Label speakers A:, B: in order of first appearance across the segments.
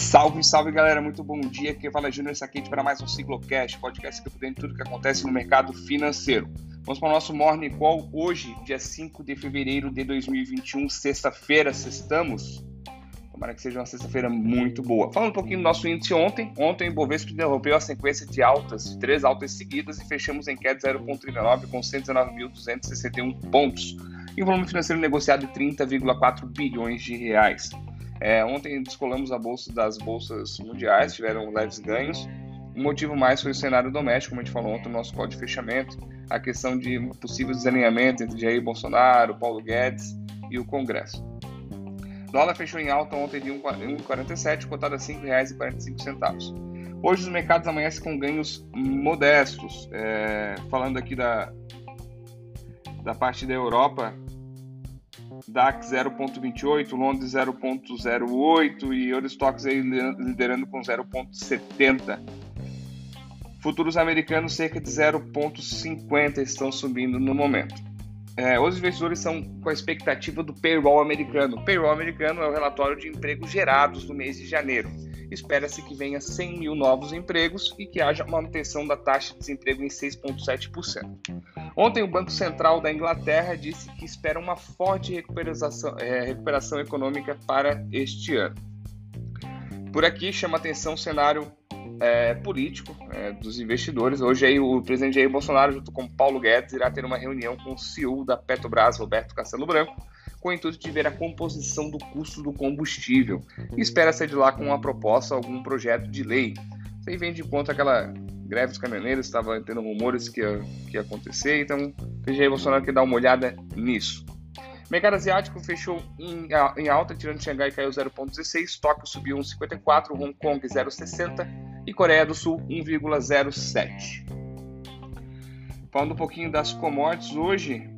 A: Salve, salve galera, muito bom dia. Aqui fala Júnior Saquete para mais um Ciclocast, podcast que dentro de tudo que acontece no mercado financeiro. Vamos para o nosso Morning Call hoje, dia 5 de fevereiro de 2021, sexta-feira, sextamos. Tomara que seja uma sexta-feira muito boa. Falando um pouquinho do nosso índice ontem, ontem o Ibovespa interrompeu a sequência de altas, de três altas seguidas e fechamos em queda 0,39 com 119.261 pontos. E um volume financeiro negociado de 30,4 bilhões de reais. É, ontem descolamos a bolsa das bolsas mundiais, tiveram leves ganhos. O motivo mais foi o cenário doméstico, como a gente falou ontem no nosso código de fechamento, a questão de possível desalinhamento entre Jair Bolsonaro, Paulo Guedes e o Congresso. Dólar fechou em alta ontem de 1,47, cotado a R$ 5,45. Hoje os mercados amanhecem com ganhos modestos. É, falando aqui da, da parte da Europa, DAX 0,28, Londres 0,08 e Eurostox liderando com 0,70. Futuros americanos cerca de 0,50 estão subindo no momento. É, os investidores são com a expectativa do payroll americano. O payroll americano é o relatório de empregos gerados no mês de janeiro. Espera-se que venha 100 mil novos empregos e que haja manutenção da taxa de desemprego em 6,7%. Ontem, o Banco Central da Inglaterra disse que espera uma forte recuperação, é, recuperação econômica para este ano. Por aqui chama atenção o cenário é, político é, dos investidores. Hoje aí, o presidente Jair Bolsonaro, junto com Paulo Guedes, irá ter uma reunião com o CEO da Petrobras, Roberto Castelo Branco, com o intuito de ver a composição do custo do combustível. E espera sair de lá com uma proposta, algum projeto de lei. Isso aí vem de conta aquela greve dos caminhoneiros, estava tendo rumores que ia, que ia acontecer, então o Jair Bolsonaro quer dar uma olhada nisso. Mercado asiático fechou em, em alta, tirando Xangai caiu 0,16, Tóquio subiu 1,54, Hong Kong 0,60 e Coreia do Sul 1,07. Falando um pouquinho das commodities, hoje,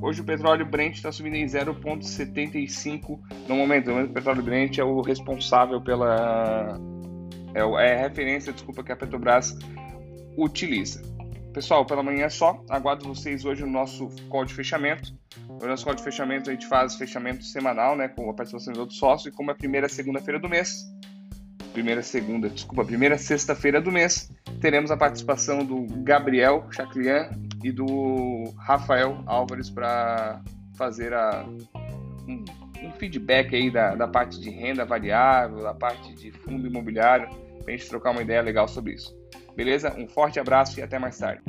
A: hoje o petróleo Brent está subindo em 0,75 no momento. O petróleo Brent é o responsável pela é, é a referência, desculpa, que a Petrobras utiliza. Pessoal, pela manhã é só. Aguardo vocês hoje no nosso call de fechamento. No nosso call de fechamento a gente faz fechamento semanal, né, com a participação dos outros sócios. E como é a primeira segunda-feira do mês, primeira segunda, desculpa, primeira sexta-feira do mês, teremos a participação do Gabriel Chaclian e do Rafael Álvares para fazer a, um, um, feedback aí da, da parte de renda variável, da parte de fundo imobiliário, para a gente trocar uma ideia legal sobre isso. Beleza? Um forte abraço e até mais tarde.